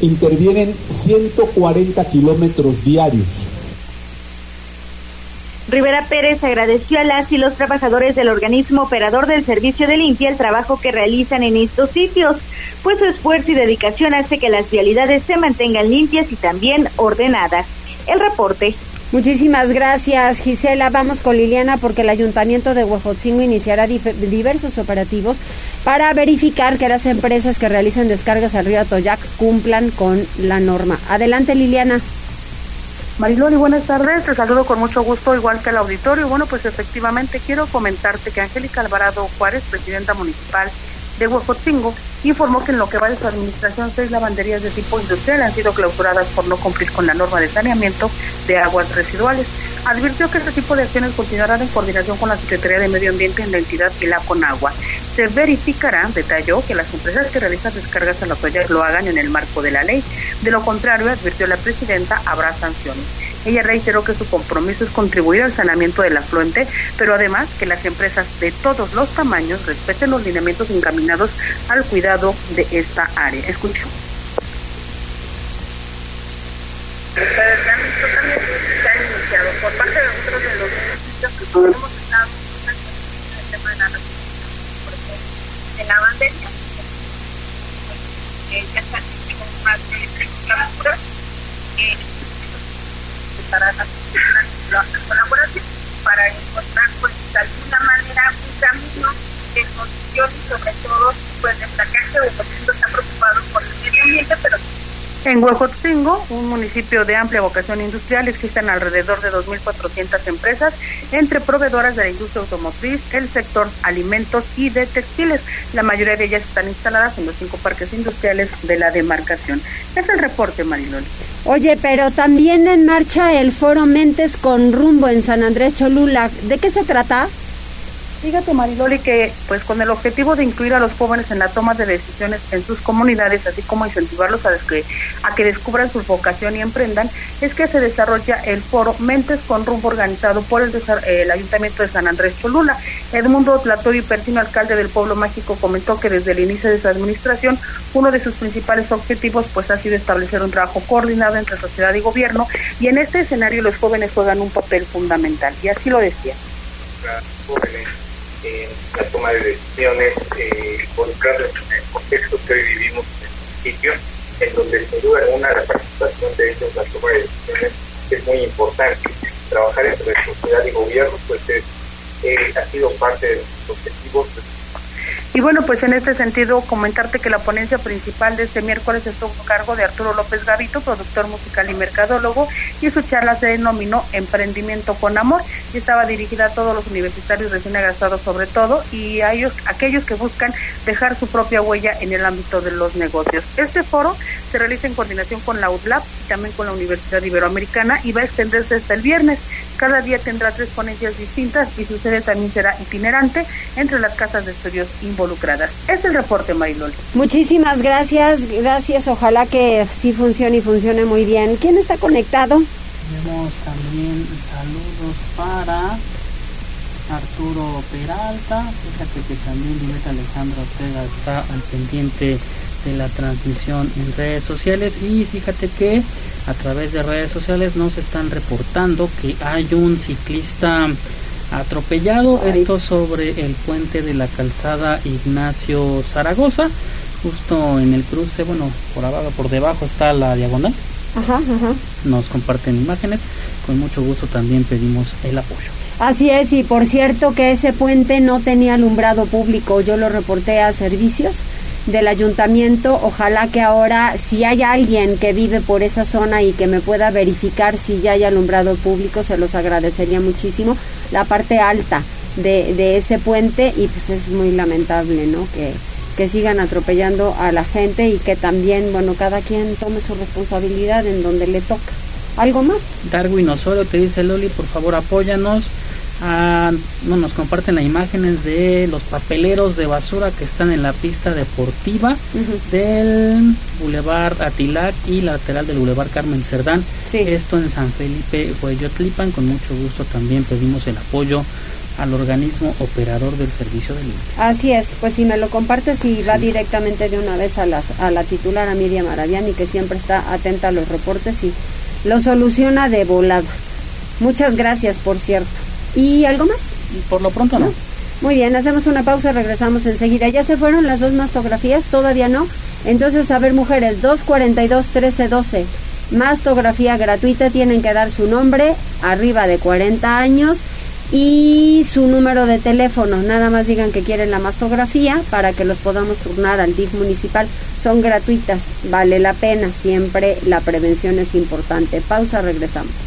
S15: intervienen 140 kilómetros diarios.
S7: Rivera Pérez agradeció a las y los trabajadores del organismo operador del servicio de limpia el trabajo que realizan en estos sitios, pues su esfuerzo y dedicación hace que las vialidades se mantengan limpias y también ordenadas. El reporte.
S1: Muchísimas gracias, Gisela. Vamos con Liliana porque el Ayuntamiento de Huejotzingo iniciará diversos operativos para verificar que las empresas que realizan descargas al río Atoyac cumplan con la norma. Adelante, Liliana.
S16: Mariloli, buenas tardes. Te saludo con mucho gusto, igual que el auditorio. Bueno, pues efectivamente quiero comentarte que Angélica Alvarado Juárez, presidenta municipal de Huejotzingo, informó que en lo que va de su administración, seis lavanderías de tipo industrial han sido clausuradas por no cumplir con la norma de saneamiento de aguas residuales. Advirtió que este tipo de acciones continuarán en coordinación con la Secretaría de Medio Ambiente en la entidad y la Conagua. Se verificará, detalló, que las empresas que realizan descargas a la playa lo hagan en el marco de la ley. De lo contrario, advirtió la presidenta, habrá sanciones. Ella reiteró que su compromiso es contribuir al saneamiento del afluente, pero además que las empresas de todos los tamaños respeten los lineamientos encaminados al cuidado de esta área. Escucho.
S17: El tránsito también se ha iniciado por parte de otros de los municipios que hemos estado en el tema de la en la bandería, eh, ya están con más de 30 clausuras. Para la, la, colaboración para encontrar pues de alguna manera un camino solución y sobre todo pues destacar que Huejotzingo está preocupado por el medio ambiente pero
S16: en Huejotzingo, un municipio de amplia vocación industrial, existen alrededor de 2.400 empresas entre proveedoras de la industria automotriz, el sector alimentos y de textiles. La mayoría de ellas están instaladas en los cinco parques industriales de la demarcación. Es el reporte, Mariloli.
S1: Oye, pero también en marcha el foro Mentes con rumbo en San Andrés Cholula. ¿De qué se trata?
S16: Fíjate, Mariloli, que pues con el objetivo de incluir a los jóvenes en la toma de decisiones en sus comunidades, así como incentivarlos a, que, a que descubran su vocación y emprendan, es que se desarrolla el foro Mentes con Rumbo organizado por el, el Ayuntamiento de San Andrés Cholula. Edmundo Tlatorio Pertino, alcalde del Pueblo Mágico, comentó que desde el inicio de su administración, uno de sus principales objetivos pues ha sido establecer un trabajo coordinado entre sociedad y gobierno, y en este escenario los jóvenes juegan un papel fundamental, y así lo decía
S18: en la toma de decisiones, eh, involucrarlos en el contexto que hoy vivimos en el municipio, en donde sin duda alguna la participación de ellos en la toma de decisiones es muy importante. Trabajar entre sociedad y gobierno pues es, eh, ha sido parte de nuestros objetivos
S16: Y bueno, pues en este sentido, comentarte que la ponencia principal de este miércoles estuvo a cargo de Arturo López Gavito, productor musical y mercadólogo, y su charla se denominó Emprendimiento con Amor y estaba dirigida a todos los universitarios recién egresados sobre todo y a ellos, aquellos que buscan dejar su propia huella en el ámbito de los negocios. Este foro se realiza en coordinación con la UDLAP y también con la Universidad Iberoamericana y va a extenderse hasta el viernes. Cada día tendrá tres ponencias distintas y su sede también será itinerante entre las casas de estudios involucradas. Es el reporte, Maylol.
S1: Muchísimas gracias, gracias. Ojalá que sí funcione y funcione muy bien. ¿Quién está conectado?
S2: Tenemos también saludos para Arturo Peralta. Fíjate que también Diveta Alejandra Ortega está al pendiente de la transmisión en redes sociales y fíjate que a través de redes sociales nos están reportando que hay un ciclista atropellado, esto sobre el puente de la calzada Ignacio Zaragoza, justo en el cruce, bueno, por abajo, por debajo está la diagonal. Nos comparten imágenes, con mucho gusto también pedimos el apoyo.
S1: Así es, y por cierto que ese puente no tenía alumbrado público, yo lo reporté a servicios del ayuntamiento. Ojalá que ahora, si hay alguien que vive por esa zona y que me pueda verificar si ya hay alumbrado público, se los agradecería muchísimo. La parte alta de, de ese puente y pues es muy lamentable, ¿no? Que, que sigan atropellando a la gente y que también, bueno, cada quien tome su responsabilidad en donde le toca. ¿Algo más?
S2: Darwin Osorio te dice Loli, por favor apóyanos Ah, no, nos comparten las imágenes de los papeleros de basura que están en la pista deportiva del Boulevard Atilac y lateral del Boulevard Carmen Cerdán. Esto en San Felipe, Hueyotlipan. Con mucho gusto también pedimos el apoyo al organismo operador del servicio de limpia.
S1: Así es, pues si me lo compartes y va directamente de una vez a, las, a la titular, a Miriam Maraviani, que siempre está atenta a los reportes y lo soluciona de volada. Muchas gracias, por cierto. ¿Y algo más?
S2: Por lo pronto no.
S1: Muy bien, hacemos una pausa, regresamos enseguida. ¿Ya se fueron las dos mastografías? ¿Todavía no? Entonces, a ver, mujeres, 242-1312. Mastografía gratuita, tienen que dar su nombre, arriba de 40 años y su número de teléfono. Nada más digan que quieren la mastografía para que los podamos turnar al DIF municipal. Son gratuitas, vale la pena, siempre la prevención es importante. Pausa, regresamos.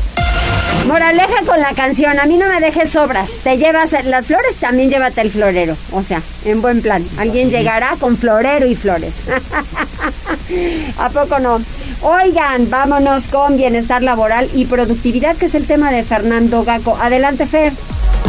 S1: Moraleja con la canción, a mí no me dejes sobras, te llevas las flores, también llévate el florero, o sea, en buen plan, alguien llegará con florero y flores. ¿A poco no? Oigan, vámonos con bienestar laboral y productividad, que es el tema de Fernando Gaco. Adelante, Fer.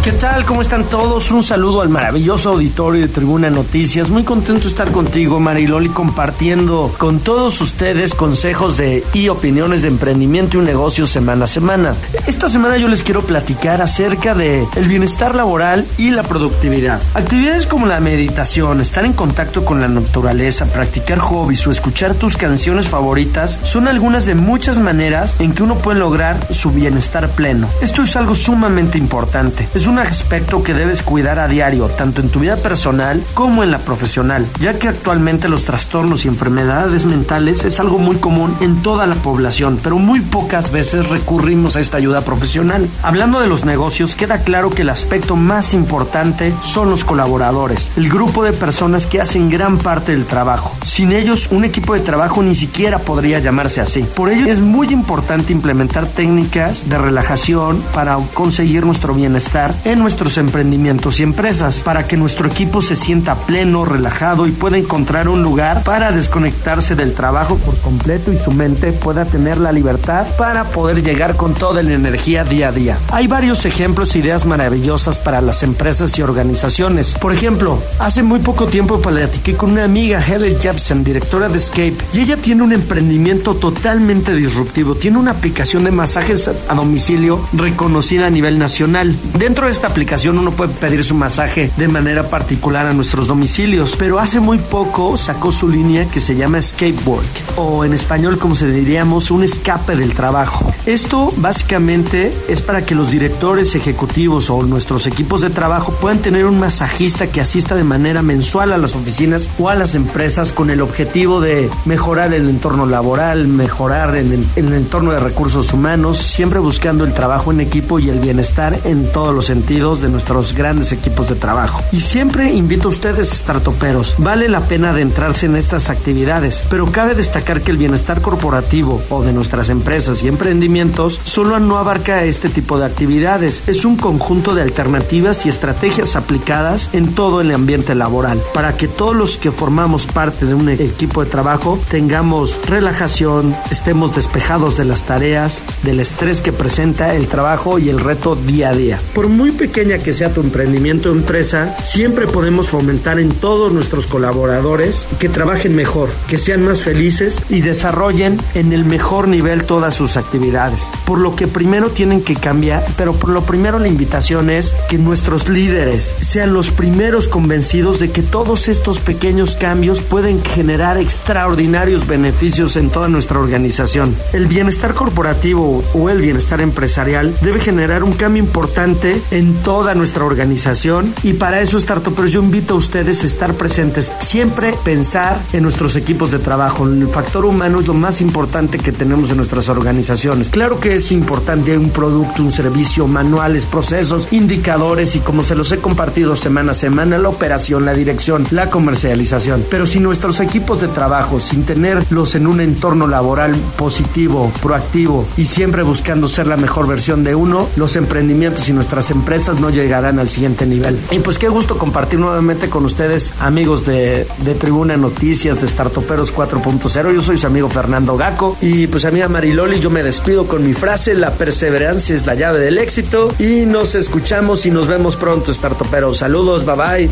S12: ¿Qué tal? ¿Cómo están todos? Un saludo al maravilloso auditorio de Tribuna Noticias. Muy contento de estar contigo, Mariloli, compartiendo con todos ustedes consejos de y opiniones de emprendimiento y negocio semana a semana. Esta semana yo les quiero platicar acerca de el bienestar laboral y la productividad. Actividades como la meditación, estar en contacto con la naturaleza, practicar hobbies o escuchar tus canciones favoritas son algunas de muchas maneras en que uno puede lograr su bienestar pleno. Esto es algo sumamente importante. Aspecto que debes cuidar a diario, tanto en tu vida personal como en la profesional, ya que actualmente los trastornos y enfermedades mentales es algo muy común en toda la población, pero muy pocas veces recurrimos a esta ayuda profesional. Hablando de los negocios, queda claro que el aspecto más importante son los colaboradores, el grupo de personas que hacen gran parte del trabajo. Sin ellos, un equipo de trabajo ni siquiera podría llamarse así. Por ello, es muy importante implementar técnicas de relajación para conseguir nuestro bienestar en nuestros emprendimientos y empresas para que nuestro equipo se sienta pleno, relajado y pueda encontrar un lugar para desconectarse del trabajo por completo y su mente pueda tener la libertad para poder llegar con toda la energía día a día. Hay varios ejemplos e ideas maravillosas para las empresas y organizaciones. Por ejemplo, hace muy poco tiempo platiqué con una amiga, Heather Jepson, directora de Escape, y ella tiene un emprendimiento totalmente disruptivo. Tiene una aplicación de masajes a domicilio reconocida a nivel nacional. Dentro de esta aplicación uno puede pedir su masaje de manera particular a nuestros domicilios, pero hace muy poco sacó su línea que se llama Skateboard o en español como se diríamos un escape del trabajo. Esto básicamente es para que los directores ejecutivos o nuestros equipos de trabajo puedan tener un masajista que asista de manera mensual a las oficinas o a las empresas con el objetivo de mejorar el entorno laboral, mejorar el, el entorno de recursos humanos, siempre buscando el trabajo en equipo y el bienestar en todos los sentidos de nuestros grandes equipos de trabajo. Y siempre invito a ustedes, startuperos, vale la pena adentrarse en estas actividades, pero cabe destacar que el bienestar corporativo o de nuestras empresas y emprendimientos solo no abarca este tipo de actividades. Es un conjunto de alternativas y estrategias aplicadas en todo el ambiente laboral para que todos los que formamos parte de un equipo de trabajo tengamos relajación, estemos despejados de las tareas, del estrés que presenta el trabajo y el reto día a día. Por muy pequeña que sea tu emprendimiento o empresa, siempre podemos fomentar en todos nuestros colaboradores que trabajen mejor, que sean más felices y desarrollen en el mejor nivel todas sus actividades. Por lo que primero tienen que cambiar, pero por lo primero la invitación es que nuestros líderes sean los primeros convencidos de que todos estos pequeños cambios pueden generar extraordinarios beneficios en toda nuestra organización. El bienestar corporativo o el bienestar empresarial debe generar un cambio importante en toda nuestra organización y para eso pero yo invito a ustedes a estar presentes, siempre pensar en nuestros equipos de trabajo. El factor humano es lo más importante que tenemos en nuestras organizaciones. Claro que es importante un producto, un servicio, manuales, procesos, indicadores y como se los he compartido semana a semana, la operación, la dirección, la comercialización. Pero si nuestros equipos de trabajo, sin tenerlos en un entorno laboral positivo, proactivo y siempre buscando ser la mejor versión de uno, los emprendimientos y nuestras empresas no llegarán al siguiente nivel. Y pues qué gusto compartir nuevamente con ustedes, amigos de, de Tribuna Noticias, de Startoperos 4.0. Yo soy su amigo Fernando Gaco y pues amiga Mariloli, yo me despido con mi frase, la perseverancia es la llave del éxito y nos escuchamos y nos vemos pronto, Startoperos. Saludos, bye bye.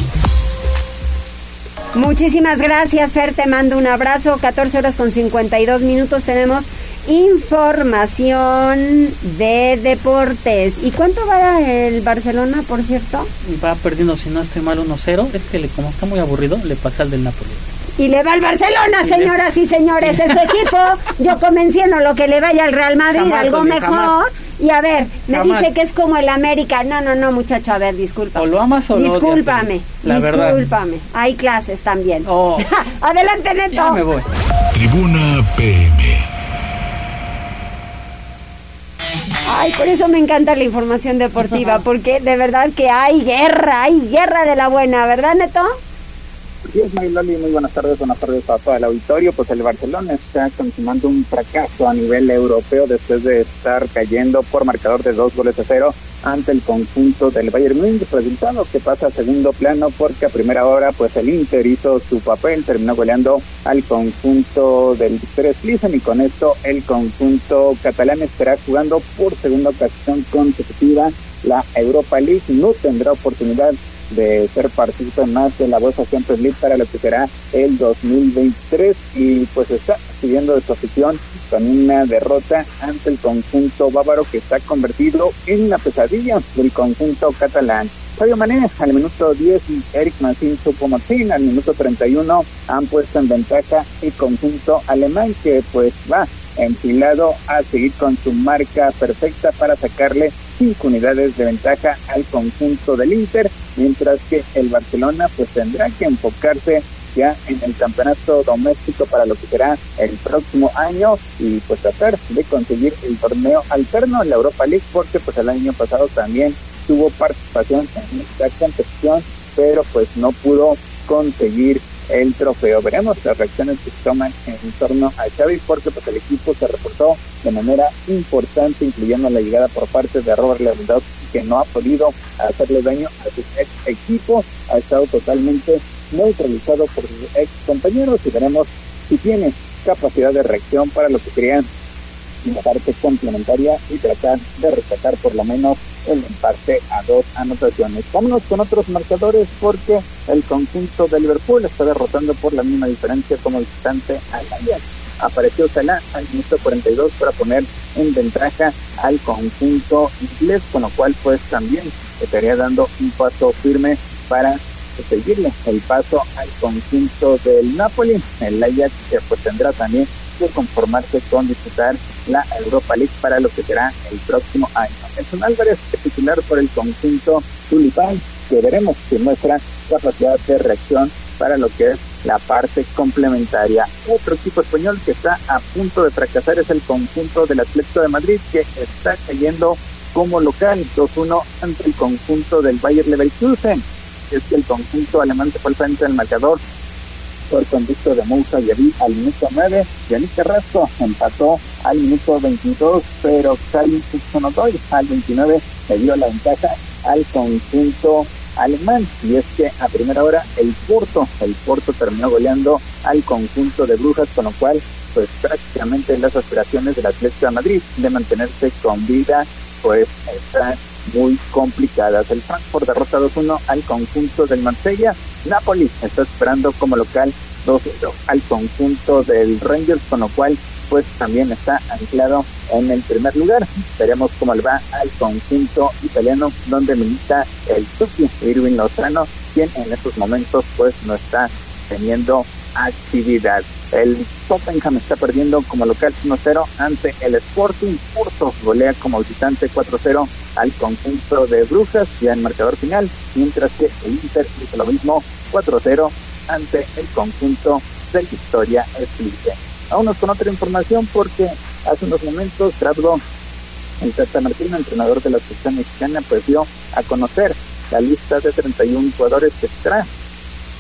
S1: Muchísimas gracias, Fer. Te mando un abrazo. 14 horas con 52 minutos tenemos información de deportes. ¿Y cuánto va el Barcelona, por cierto?
S2: Va perdiendo, si no estoy mal, 1-0. Es que le, como está muy aburrido, le pasa al del Napoli.
S1: Y le va al Barcelona, señoras y señores, es su equipo. Yo convenciendo lo que le vaya al Real Madrid, algo mejor. Y a ver, me dice que es como el América. No, no, no, muchacho, a ver, disculpa.
S2: O lo amas o lo
S1: Discúlpame, discúlpame. Hay clases también. Oh. Adelante, Neto.
S2: Ya me voy.
S3: Tribuna PM.
S1: Ay, por eso me encanta la información deportiva, porque de verdad que hay guerra, hay guerra de la buena, ¿verdad, Neto?
S19: Sí, es Mariloli, muy buenas tardes, buenas tardes a todo el auditorio. Pues el Barcelona está consumando un fracaso a nivel europeo después de estar cayendo por marcador de dos goles a cero ante el conjunto del Bayern Múnich, resultado que pasa a segundo plano porque a primera hora pues el Inter hizo su papel, terminó goleando al conjunto del Victoria Plizen y con esto el conjunto catalán estará jugando por segunda ocasión consecutiva la Europa League, no tendrá oportunidad de ser partícipe más de la bolsa Champions League para lo que será el 2023 y pues está siguiendo de su afición con una derrota ante el conjunto bávaro que está convertido en la pesadilla del conjunto catalán. Fabio Mané al minuto 10 y Eric Martín Martín al minuto 31 han puesto en ventaja el conjunto alemán que pues va enfilado a seguir con su marca perfecta para sacarle cinco unidades de ventaja al conjunto del Inter, mientras que el Barcelona pues tendrá que enfocarse ya en el campeonato doméstico para lo que será el próximo año y pues tratar de conseguir el torneo alterno en la Europa League porque pues el año pasado también tuvo participación en esta competición pero pues no pudo conseguir el trofeo. Veremos las reacciones que se toman en torno a Xavi porque pues el equipo se reportó de manera importante, incluyendo la llegada por parte de Robert Lewandowski que no ha podido hacerle daño a su ex equipo, ha estado totalmente neutralizado por sus ex compañeros y veremos si tiene capacidad de reacción para lo que querían la parte complementaria y tratar de rescatar por lo menos el empate a dos anotaciones. Vámonos con otros marcadores porque el conjunto de Liverpool está derrotando por la misma diferencia como visitante al Ajax. apareció Salah al minuto 42 para poner en ventaja al conjunto inglés, con lo cual pues también estaría dando un paso firme para seguirle el paso al conjunto del Napoli. El Ajax que pues tendrá también que conformarse con disputar la Europa League para lo que será el próximo año. Nelson Álvarez titular por el conjunto Tulipán, que veremos si muestra capacidad de reacción para lo que es la parte complementaria. Otro equipo español que está a punto de fracasar es el conjunto del Atlético de Madrid, que está cayendo como local 2-1 ante el conjunto del Bayer Leverkusen. Es que el conjunto alemán se fue al frente del marcador por conducto de Moussa Yaví al minuto 9. Yannick Carrasco empató al minuto 22, pero Karim Sonodoy al 29 le dio la ventaja al conjunto alemán. Y es que a primera hora el Porto, el Porto terminó goleando al conjunto de Brujas, con lo cual pues prácticamente las aspiraciones del Atlético de Madrid de mantenerse con vida pues están muy complicadas. El Frankfurt derrota 2-1 al conjunto del Marsella. Napoli está esperando como local 2-0 al conjunto del Rangers, con lo cual pues también está anclado en el primer lugar. Veremos cómo le va al conjunto italiano donde milita el Tuki Irving Lozano, quien en estos momentos pues no está teniendo actividad. El Tottenham está perdiendo como local 1-0 ante el Sporting. Porto golea como visitante 4-0 al conjunto de Brujas ya en marcador final, mientras que el Inter hizo lo mismo 4-0 ante el conjunto del Victoria Splice. Vámonos con otra información porque hace unos momentos Trabdo, el Tata Martino, entrenador de la selección mexicana, pues dio a conocer la lista de 31 jugadores que estará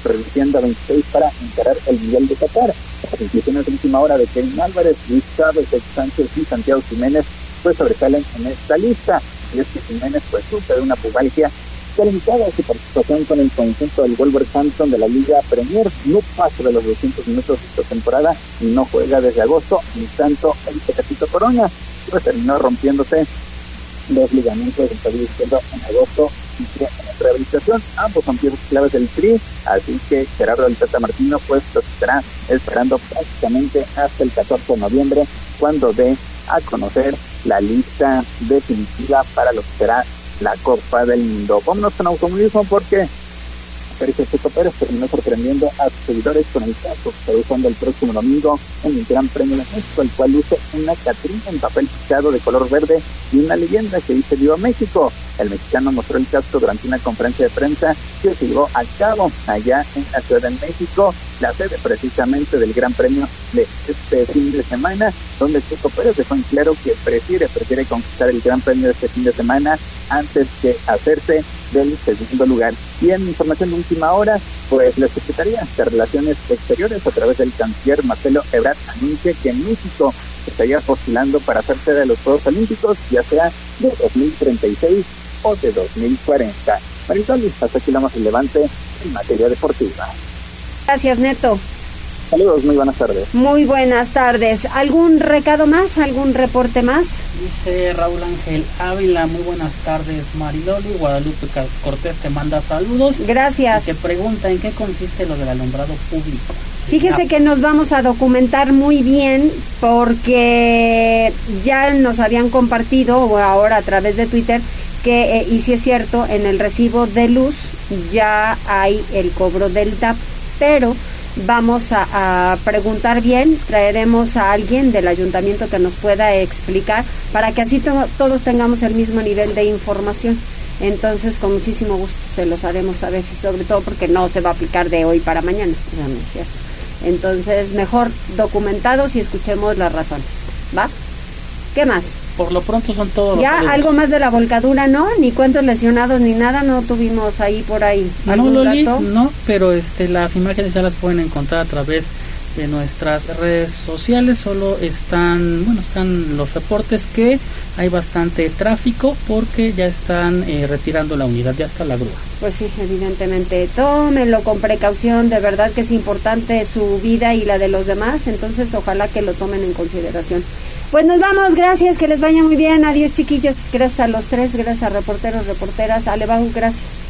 S19: reduciendo a 26 para encarar el Mundial de Qatar. Las inclusiones de última hora de Kevin Álvarez, Luis Chávez, Sánchez y Santiago Jiménez pues sobresalen en esta lista. Y es que Jiménez pues sufre de una pubalgia limitado su participación con el conjunto del Wolverhampton de la Liga Premier. No pasa de los 200 minutos de esta temporada y no juega desde agosto, ni tanto el Tecatito Corona, pues terminó rompiéndose los ligamentos del tobillo izquierdo en agosto y en rehabilitación. Ambos son piezas claves del TRI, así que Gerardo del Tata Martino pues lo estará esperando prácticamente hasta el 14 de noviembre cuando dé a conocer la lista definitiva para lo que será la Copa del Mundo. Vámonos con automovilismo porque Sergio Checo Pérez terminó sorprendiendo a sus seguidores con el caso que usando el próximo domingo en el Gran Premio de México, el cual luce una Catrina en papel picado de color verde y una leyenda que dice Viva México. El mexicano mostró el casco durante una conferencia de prensa que se llevó a cabo allá en la Ciudad de México, la sede precisamente del Gran Premio de este fin de semana, donde Checo Pérez dejó en claro que prefiere, prefiere conquistar el Gran Premio de este fin de semana antes que hacerse del segundo lugar. Y en información de última hora, pues la Secretaría de Relaciones Exteriores, a través del canciller Marcelo Ebrard, anuncia que México estaría postulando para hacerse de los Juegos Olímpicos, ya sea de 2036 o de 2040. Marisol, hasta aquí la más relevante en materia deportiva.
S1: Gracias, Neto.
S19: Saludos, muy buenas tardes.
S1: Muy buenas tardes. ¿Algún recado más? ¿Algún reporte más?
S2: Dice Raúl Ángel Ávila, muy buenas tardes Mariloli, Guadalupe Cortés te manda saludos.
S1: Gracias.
S2: Y te pregunta en qué consiste lo del alumbrado público.
S1: Fíjese que nos vamos a documentar muy bien porque ya nos habían compartido, o ahora a través de Twitter, que, eh, y si es cierto, en el recibo de luz ya hay el cobro del TAP, pero vamos a, preguntar bien, traeremos a alguien del ayuntamiento que nos pueda explicar para que así todos tengamos el mismo nivel de información. Entonces, con muchísimo gusto se los haremos saber y sobre todo porque no se va a aplicar de hoy para mañana, cierto. Entonces, mejor documentados y escuchemos las razones. ¿Va? ¿Qué más?
S2: Por lo pronto son todos
S1: Ya algo más de la volcadura, ¿no? Ni cuántos lesionados ni nada, no tuvimos ahí por ahí.
S2: No, Loli, no, pero este las imágenes ya las pueden encontrar a través de nuestras redes sociales. Solo están, bueno, están los reportes que hay bastante tráfico porque ya están eh, retirando la unidad, ya está la grúa.
S1: Pues sí, evidentemente. Tómenlo con precaución, de verdad que es importante su vida y la de los demás, entonces ojalá que lo tomen en consideración. Pues nos vamos, gracias, que les vaya muy bien. Adiós, chiquillos. Gracias a los tres, gracias a reporteros, reporteras. Alebau, gracias.